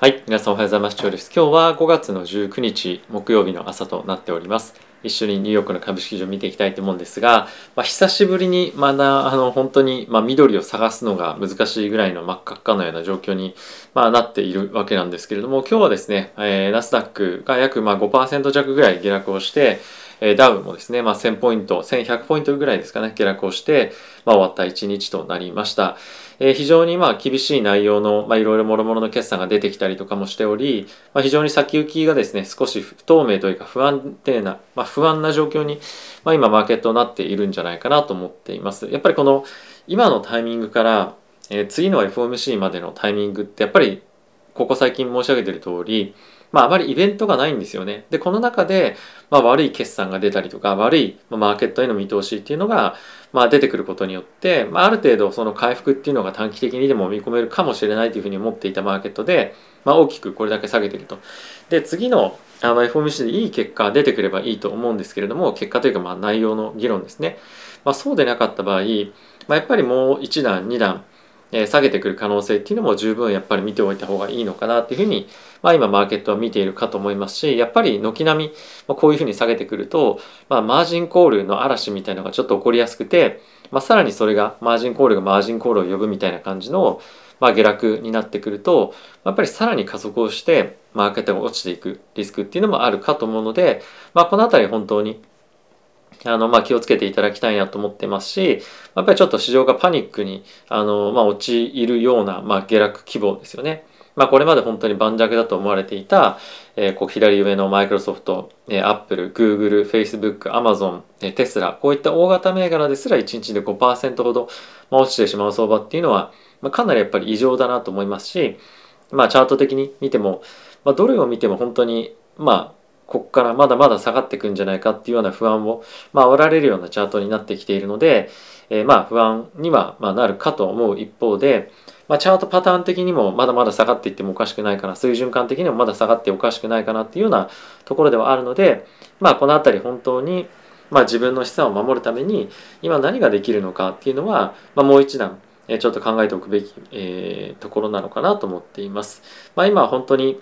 はい、皆さんおはようございます。今日は5月の19日木曜日の朝となっております。一緒にニューヨークの株式市場見ていきたいと思うんですが、まあ、久しぶりにまだあの本当にまあ緑を探すのが難しいぐらいの真っ赤っかのような状況にまあなっているわけなんですけれども、今日はですね、えー、ナスダックが約まあ5%弱ぐらい下落をして、え、ダウもですね、まあ、1000ポイント、1100ポイントぐらいですかね、下落をして、まあ、終わった1日となりました。えー、非常にまあ厳しい内容の、ま、いろいろ諸々の決算が出てきたりとかもしており、まあ、非常に先行きがですね少し不透明というか不安定な、まあ、不安な状況に、まあ、今マーケットになっているんじゃないかなと思っていますやっぱりこの今のタイミングから、えー、次の FOMC までのタイミングってやっぱりここ最近申し上げている通りまあ、あまりイベントがないんですよね。で、この中で、まあ、悪い決算が出たりとか、悪いマーケットへの見通しっていうのが、まあ、出てくることによって、まあ、ある程度その回復っていうのが短期的にでも見込めるかもしれないというふうに思っていたマーケットで、まあ、大きくこれだけ下げてると。で、次のあの FOMC でいい結果が出てくればいいと思うんですけれども、結果というかまあ内容の議論ですね。まあ、そうでなかった場合、まあ、やっぱりもう1段、2段、え下げてくる可能性っていうのも十分やっぱり見ておいた方がいいのかなっていうふうに、まあ、今マーケットは見ているかと思いますしやっぱり軒並み、こういうふうに下げてくると、まあ、マージンコールの嵐みたいなのがちょっと起こりやすくて、まあ、さらにそれがマージンコールがマージンコールを呼ぶみたいな感じの、まあ、下落になってくるとやっぱりさらに加速をしてマーケットが落ちていくリスクっていうのもあるかと思うので、まあ、この辺り本当にあの、ま、気をつけていただきたいなと思ってますし、やっぱりちょっと市場がパニックに、あの、まあ、陥るような、ま、下落規模ですよね。まあ、これまで本当に盤石だと思われていた、えー、こう左上のマイクロソフト、えー、アップル、グーグル、フェイスブック、アマゾン、えー、テスラ、こういった大型銘柄ですら1日で5%ほど、まあ、落ちてしまう相場っていうのは、まあ、かなりやっぱり異常だなと思いますし、まあ、チャート的に見ても、まあ、どれを見ても本当に、まあ、ここからまだまだ下がっていくんじゃないかっていうような不安を、まあ、煽られるようなチャートになってきているので、えー、まあ不安にはまなるかと思う一方で、まあ、チャートパターン的にもまだまだ下がっていってもおかしくないかな水準感的にもまだ下がっておかしくないかなっていうようなところではあるので、まあ、この辺り本当にまあ自分の資産を守るために今何ができるのかっていうのは、まあ、もう一段ちょっと考えておくべき、えー、ところなのかなと思っています。まあ、今は本当に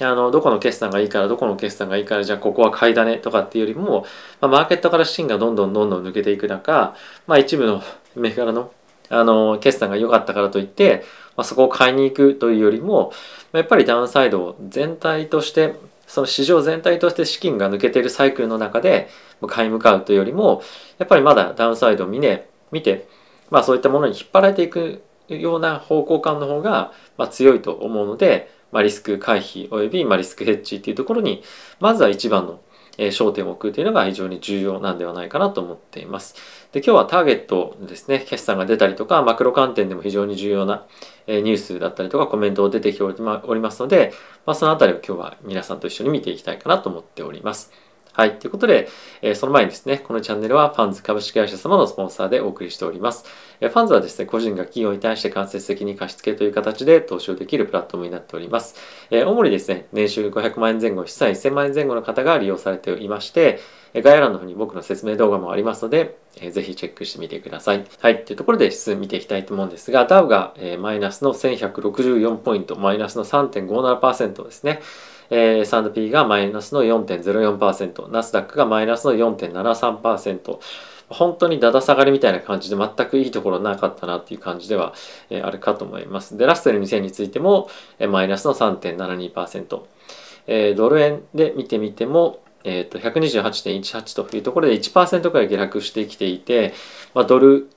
あのどこの決算がいいからどこの決算がいいからじゃあここは買いだねとかっていうよりも、まあ、マーケットから資金がどんどんどんどん抜けていく中、まあ、一部の銘柄のあの決算が良かったからといって、まあ、そこを買いに行くというよりもまやっぱりダウンサイドを全体としてその市場全体として資金が抜けているサイクルの中で買い向かうというよりもやっぱりまだダウンサイドを見,、ね、見て、まあ、そういったものに引っ張られていくような方向感の方が、まあ、強いと思うので、まあ、リスク回避及びまあリスクヘッジっていうところにまずは一番の焦点を置くというのが非常に重要なんではないかなと思っています。で今日はターゲットですね、決算が出たりとか、マクロ観点でも非常に重要なニュースだったりとかコメントを出てきておりますので、まあ、そのあたりを今日は皆さんと一緒に見ていきたいかなと思っております。はい。ということで、え、その前にですね、このチャンネルはファンズ株式会社様のスポンサーでお送りしております。えー、ファンズはですね、個人が企業に対して間接的に貸付という形で投資をできるプラットフォームになっております。え、主にですね、年収500万円前後、資産1000万円前後の方が利用されていまして、概要欄の方に僕の説明動画もありますので、えー、ぜひチェックしてみてください。はい。というところで指数見ていきたいと思うんですが、ダウが、え、マイナスの1164ポイント、マイナスの3.57%ですね。えー、S&P がマイナスの4.04%、ナスダックがマイナスの4.73%、本当にだだ下がりみたいな感じで全くいいところなかったなっていう感じでは、えー、あるかと思います。で、ラッセル2000についても、えー、マイナスの3.72%、えー、ドル円で見てみても、えーと、128.18というところで1%くらい下落してきていて、まあ、ドル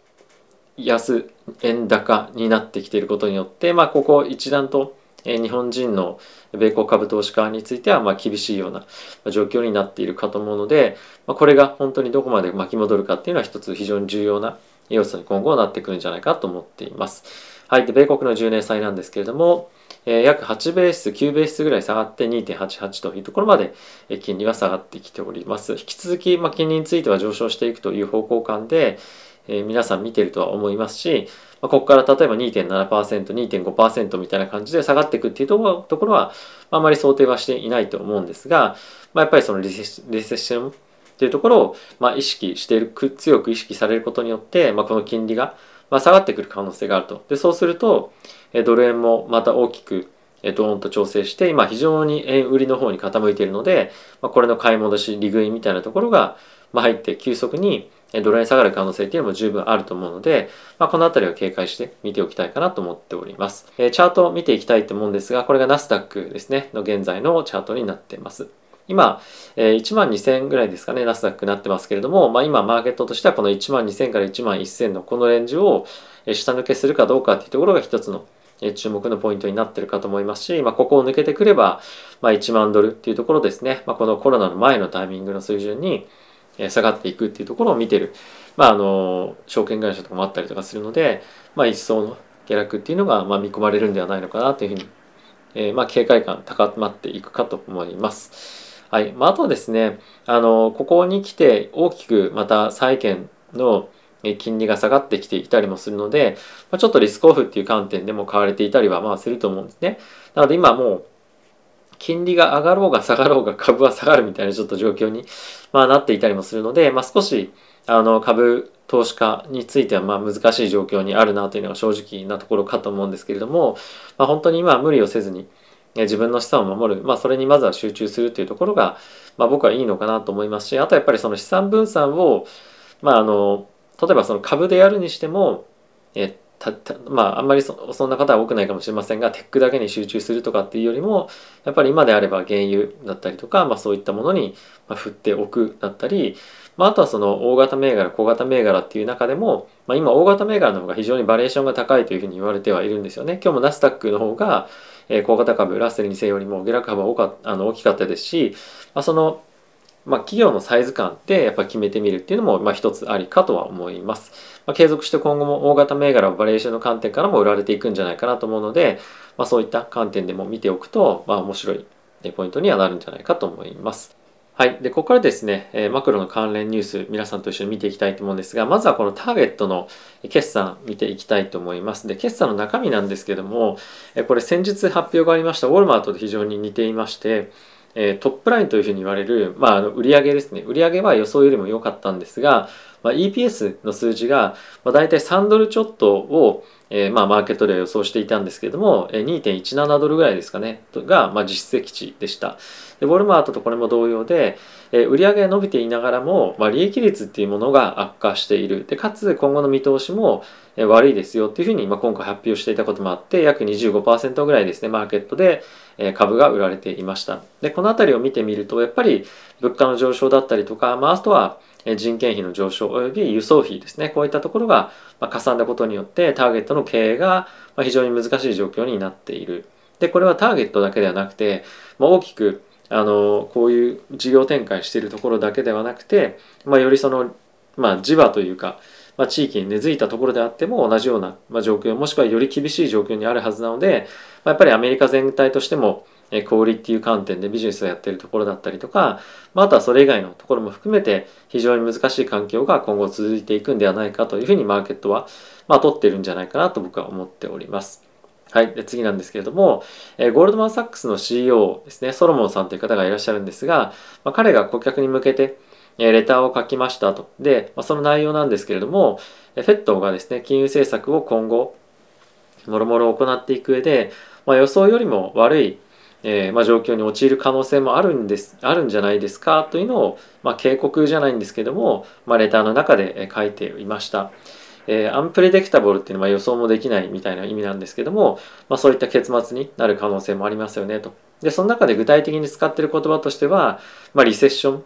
安円高になってきていることによって、まあ、ここ一段とえ日本人の米国株投資家についてはま厳しいような状況になっているかと思うので、まこれが本当にどこまで巻き戻るかっていうのは一つ非常に重要な要素に今後はなってくるんじゃないかと思っています。はい。で、米国の10年債なんですけれども、え、約8ベース、9ベースぐらい下がって2.88というところまで、え金利は下がってきております。引き続き、ま、金利については上昇していくという方向感で、え、皆さん見てるとは思いますし、ま、ここから例えば2.7%、2.5%みたいな感じで下がっていくっていうところは、あまり想定はしていないと思うんですが、まあ、やっぱりそのリセッションっていうところを、ま、意識している、強く意識されることによって、まあ、この金利が、ま、下がってくる可能性があると。で、そうすると、えドル円もまた大きくえ、ドーンと調整して今非常に円売りの方に傾いているので、まあ、これの買い戻し利食いみたいなところがま入って急速にドル円下がる可能性っていうのも十分あると思うので、まあ、この辺りは警戒して見ておきたいかなと思っております。えチャートを見ていきたいと思うんですが、これがナスダックですね、の現在のチャートになっています。今、え1万2000ぐらいですかね、ナスダックになってますけれども、まあ、今マーケットとしてはこの1万2000から1万1000のこのレンジを下抜けするかどうかっていうところが一つの注目のポイントになってるかと思いますし、まあ、ここを抜けてくれば、まあ、1万ドルっていうところですね、まあ、このコロナの前のタイミングの水準に下がっていくっていうところを見てる、まあ、あの証券会社とかもあったりとかするので、まあ、一層の下落っていうのがまあ見込まれるんではないのかなというふうに、えー、まあ警戒感高まっていくかと思います。はいまあ、あとはですねあのここに来て大きくまた債券の金利が下がってきていたりもするので、まあ、ちょっとリスクオフっていう観点でも買われていたりはまあすると思うんですね。なので今もう金利が上がろうが下がろうが株は下がるみたいなちょっと状況に、まあ、なっていたりもするので、まあ、少しあの株投資家についてはまあ難しい状況にあるなというのが正直なところかと思うんですけれども、まあ、本当に今は無理をせずに自分の資産を守る、まあ、それにまずは集中するというところが、まあ、僕はいいのかなと思いますしあとやっぱりその資産分散を、まあ、あの例えばその株でやるにしてもえたたまああんまりそそんな方は多くないかもしれませんがテックだけに集中するとかっていうよりもやっぱり今であれば原油だったりとか、まあ、そういったものに振っておくだったり、まあ、あとはその大型銘柄小型銘柄っていう中でも、まあ、今大型銘柄の方が非常にバリエーションが高いというふうに言われてはいるんですよね。今日もナスダックの方がえ、小型株ラッセル2000よりも下落幅は大かあの大きかったですし、まあ、その、まあ、企業のサイズ感ってやっぱ決めてみるっていうのも、まあ、一つありかとは思います。まあ、継続して今後も大型銘柄バリエーションの観点からも売られていくんじゃないかなと思うので、まあ、そういった観点でも見ておくと、まあ、面白いポイントにはなるんじゃないかと思います。はい。で、ここからですね、えマクロの関連ニュース、皆さんと一緒に見ていきたいと思うんですが、まずはこのターゲットの決算見ていきたいと思います。で、決算の中身なんですけども、えこれ先日発表がありましたウォルマートと非常に似ていまして、えトップラインというふうに言われる、まあ、あの売上ですね。売上は予想よりも良かったんですが、まあ、EPS の数字が、まあ、大体3ドルちょっとを、えー、まあマーケットでは予想していたんですけれども、えー、2.17ドルぐらいですかねが、まあ、実績値でした。でウォルマートとこれも同様で、えー、売上が伸びていながらも、まあ、利益率っていうものが悪化している。でかつ今後の見通しも、悪いですよっていうふうに、まあ、今回発表していたこともあって約25%ぐらいですねマーケットで、株が売られていました。でこの辺りを見てみるとやっぱり物価の上昇だったりとか、まあ、あとは人件費の上昇および輸送費ですねこういったところがまかさんだことによってターゲットの経営が非常に難しい状況になっている。でこれはターゲットだけではなくて、まあ、大きくあのこういう事業展開しているところだけではなくて、まあ、よりその、まあ、地場というか、まあ、地域に根付いたところであっても同じような、ま、状況もしくはより厳しい状況にあるはずなので、ま、やっぱりアメリカ全体としてもえ小売っていう観点でビジネスをやっているところだったりとか、まあ、とはそれ以外のところも含めて非常に難しい環境が今後続いていくんではないかというふうにマーケットは、まあ、取ってるんじゃないかなと僕は思っております。はい。で次なんですけれども、えゴールドマン・サックスの CEO ですね、ソロモンさんという方がいらっしゃるんですが、まあ、彼が顧客に向けて、えレターを書きましたと。で、まあ、その内容なんですけれども、フェットがですね、金融政策を今後、もろもろ行っていく上で、まあ、予想よりも悪いえー、まあ、状況に陥る可能性もあるんですあるんじゃないですかというのを、まあ、警告じゃないんですけども、まあ、レターの中で書いていました。えー、アンプレデクタブルっていうのは予想もできないみたいな意味なんですけども、まあ、そういった結末になる可能性もありますよねと。でその中で具体的に使ってる言葉としては、まあ、リセッション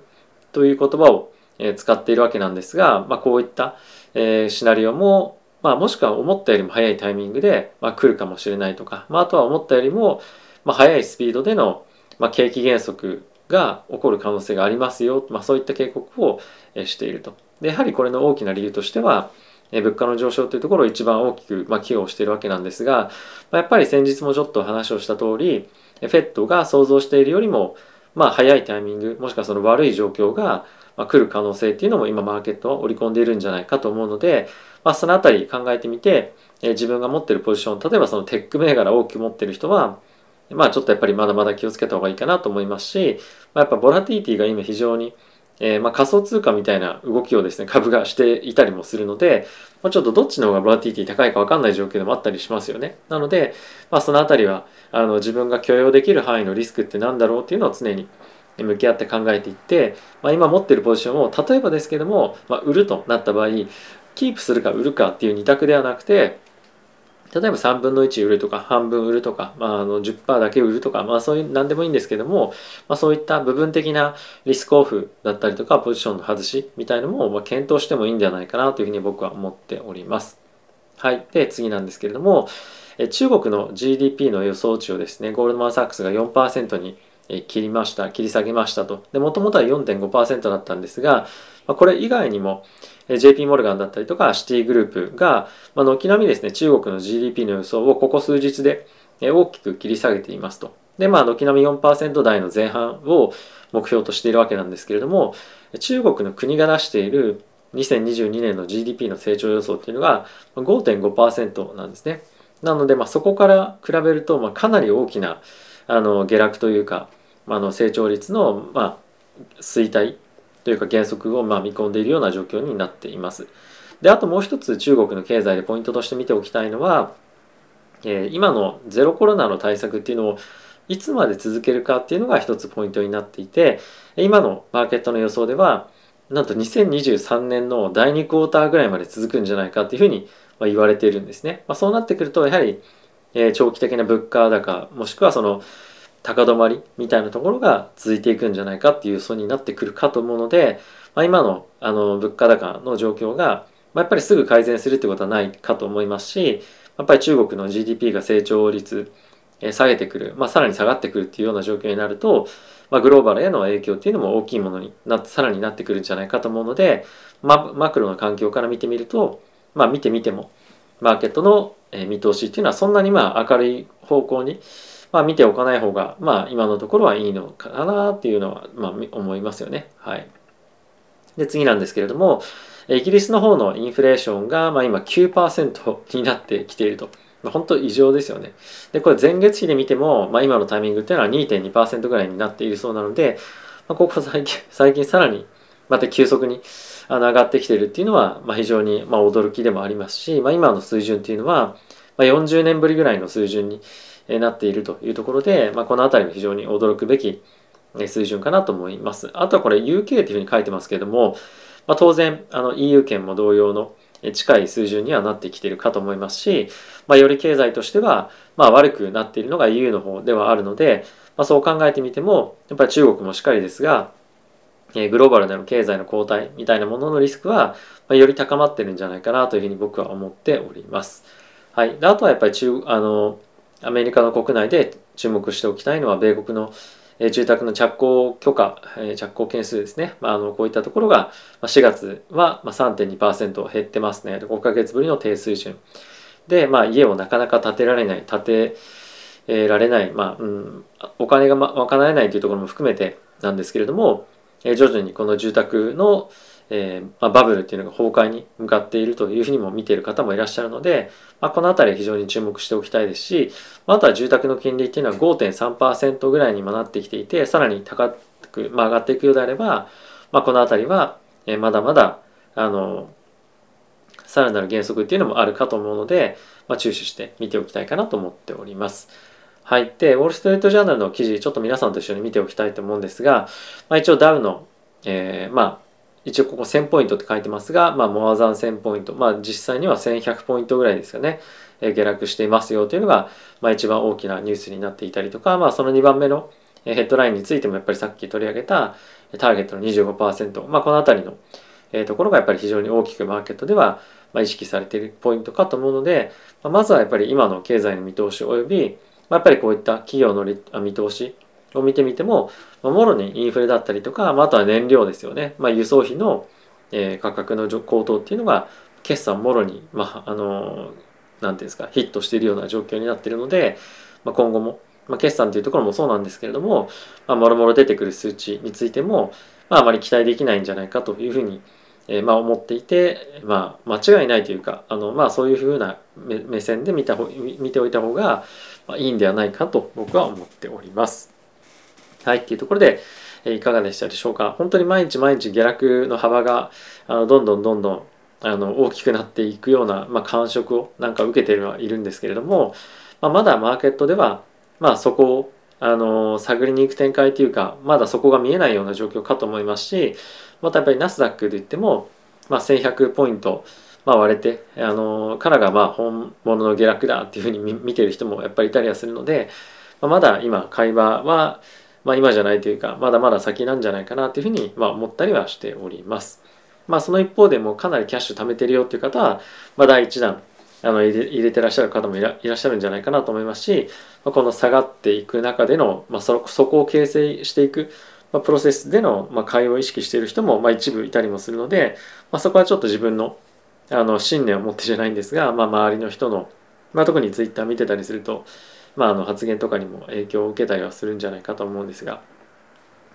という言葉を使っているわけなんですが、まあ、こういった、えー、シナリオも、まあ、もしくは思ったよりも早いタイミングで、まあ、来るかもしれないとか、まあ、あとは思ったよりも、まあ、速いスピードでの、まあ、景気減速が起こる可能性がありますよ、まあ、そういった警告をしていると。でやはりこれの大きな理由としては物価の上昇というところを一番大きく、ま、寄与しているわけなんですが、ま、やっぱり先日もちょっと話をした通り FED が想像しているよりも、まあ、早いタイミングもしくはその悪い状況が来る可能性っていうのも今マーケットは織り込んでいるんじゃないかと思うので、まあ、そのあたり考えてみて自分が持っているポジション例えばそのテック銘柄を大きく持っている人はまあちょっとやっぱりまだまだ気をつけた方がいいかなと思いますし、まあ、やっぱボラティティが今非常にえー、まあ、仮想通貨みたいな動きをですね株がしていたりもするので、まあ、ちょっとどっちの方がボラティティ高いか分かんない状況でもあったりしますよね。なので、まあ、その辺りはあの自分が許容できる範囲のリスクって何だろうっていうのを常に向き合って考えていって、まあ、今持ってるポジションを例えばですけども、まあ、売るとなった場合キープするか売るかっていう2択ではなくて例えば3分の1売るとか半分売るとか、まあ、あの10%だけ売るとか、まあ、そういう何でもいいんですけども、まあ、そういった部分的なリスクオフだったりとかポジションの外しみたいのも、まあ、検討してもいいんじゃないかなというふうに僕は思っております。はい。で、次なんですけれども、中国の GDP の予想値をですね、ゴールドマン・サックスが4%に切りました、切り下げましたと。で、もともとは4.5%だったんですが、これ以外にも、JP モルガンだったりとかシティグループが、軒並みですね、中国の GDP の予想をここ数日で大きく切り下げていますと。で、まあ、軒並み4%台の前半を目標としているわけなんですけれども、中国の国が出している2022年の GDP の成長予想っていうのが5.5%なんですね。なので、まあ、そこから比べると、まあ、かなり大きなあの下落というか、あの成長率の、まあ、衰退というか減速をま見込んでいるような状況になっています。であともう一つ中国の経済でポイントとして見ておきたいのは、えー、今のゼロコロナの対策っていうのをいつまで続けるかっていうのが一つポイントになっていて今のマーケットの予想ではなんと2023年の第2クォーターぐらいまで続くんじゃないかっていうふうに言われているんですね。まあ、そうなってくるとやはり、え、長期的な物価高もしくはその高止まりみたいなところが続いていくんじゃないかっていう予想になってくるかと思うので、まあ、今のあの物価高の状況が、まあ、やっぱりすぐ改善するってことはないかと思いますしやっぱり中国の GDP が成長率下げてくる、まあ、さらに下がってくるっていうような状況になると、まあ、グローバルへの影響っていうのも大きいものになってさらになってくるんじゃないかと思うので、ま、マクロの環境から見てみると、まあ、見てみてもマーケットの見通しっていうのはそんなにまあ明るい方向にまあ、見ておかない方が、まあ、今のところはいいのかなっていうのは、まあ、思いますよね。はい。で、次なんですけれども、イギリスの方のインフレーションが、まあ、今9%になってきていると。まあ、本当異常ですよね。で、これ前月比で見ても、まあ、今のタイミングっていうのは2.2%ぐらいになっているそうなので、まあ、ここ最近、最近さらにまた急速にあの上がってきているっていうのは、まあ、非常にまあ驚きでもありますし、まあ、今の水準っていうのは、まあ、40年ぶりぐらいの水準になっているというところで、まあ、この辺りは非常に驚くべき水準かなと思います。あとはこれ UK というふうに書いてますけれども、まあ、当然あの EU 圏も同様の近い水準にはなってきているかと思いますし、まあ、より経済としてはまあ悪くなっているのが EU の方ではあるので、まあ、そう考えてみてもやっぱり中国もしっかりですがグローバルでの経済の後退みたいなもののリスクはまあより高まってるんじゃないかなというふうに僕は思っております。はい、あとはやっぱり中あのアメリカの国内で注目しておきたいのは米国の住宅の着工許可、着工件数ですね。まあ、あのこういったところが4月は3.2%減ってますね。5ヶ月ぶりの低水準。で、まあ、家をなかなか建てられない、建てられない、まあうん、お金が賄えないというところも含めてなんですけれども、徐々にこの住宅のえー、まあ、バブルっていうのが崩壊に向かっているというふうにも見ている方もいらっしゃるので、まあ、この辺り非常に注目しておきたいですし、あとは住宅の金利っていうのは5.3%ぐらいにもなってきていてさらに高く、まあ、上がっていくようであれば、まあ、この辺りは、え、まだまだあのさらなる減速っていうのもあるかと思うので、まあ、注視して見ておきたいかなと思っております。はい。で、ウォール・ストリート・ジャーナルの記事、ちょっと皆さんと一緒に見ておきたいと思うんですが、まあ、一応ダウの、えー、まあ、一応ここ1000ポイントって書いてますが、まあ、モアザン1000ポイント、まあ、実際には1100ポイントぐらいですよね、え下落していますよというのが、まあ、一番大きなニュースになっていたりとか、まあ、その2番目のヘッドラインについてもやっぱりさっき取り上げたターゲットの25%、まあ、この辺りの、えところがやっぱり非常に大きくマーケットでは、ま意識されているポイントかと思うので、ままずはやっぱり今の経済の見通し及び、まあやっぱりこういった企業の見通しを見てみても、まあ、もろにインフレだったりとか、あ、とは燃料ですよね、まあ、輸送費の、えー、価格の高騰っていうのが決算もろに、まあ、あの何ていうんですかヒットしているような状況になっているので、まあ、今後も、まあ、決算というところもそうなんですけれども、まあ、もろもろ出てくる数値についても、まあ、あまり期待できないんじゃないかというふうに、えー、まあ思っていて、まあ、間違いないというかあの、まあ、そういうふうな目線で見た見ておいた方がいいんではないかと僕は思っております。はい、っていうところで、いかがでしたでしょうか。本当に毎日毎日下落の幅があのどんどんどんどんあの大きくなっていくような、まあ、感触をなんか受けてはいるんですけれども、まあ、まだマーケットでは、まあ、そこをあの探りに行く展開というかまだそこが見えないような状況かと思いますしまたやっぱりナスダックで言っても、まあ、1100ポイント、まあ、割れてあのからがまあ本物の下落だっていうふうに見てる人もやっぱりいたりはするので、まあ、まだ今買い場は、まあ、今じゃないというかまだまだ先なんじゃないかなというふうにま思ったりはしております。まあ、その一方でもかなりキャッシュ貯めてるよっていう方は、まあ、第1弾あの入れてらっしゃる方もいらっしゃるんじゃないかなと思いますし、まあ、この下がっていく中での、まあ、そそこを形成していく、ま、プロセスでの、まあ、買いを意識している人も、ま、一部いたりもするので、ま、そこはちょっと自分のあの信念を持ってじゃないんですが、ま、周りの人の、まあ、特にツイッター見てたりすると、まあ、あの発言とかにも影響を受けたりはするんじゃないかと思うんですが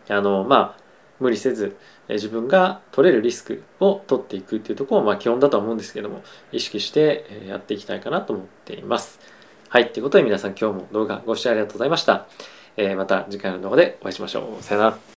あのまあ無理せず自分が取れるリスクを取っていくっていうところもま基本だと思うんですけども意識してやっていきたいかなと思っています。はい。ということで皆さん今日も動画ご視聴ありがとうございました。えー、また次回の動画でお会いしましょう。さよなら。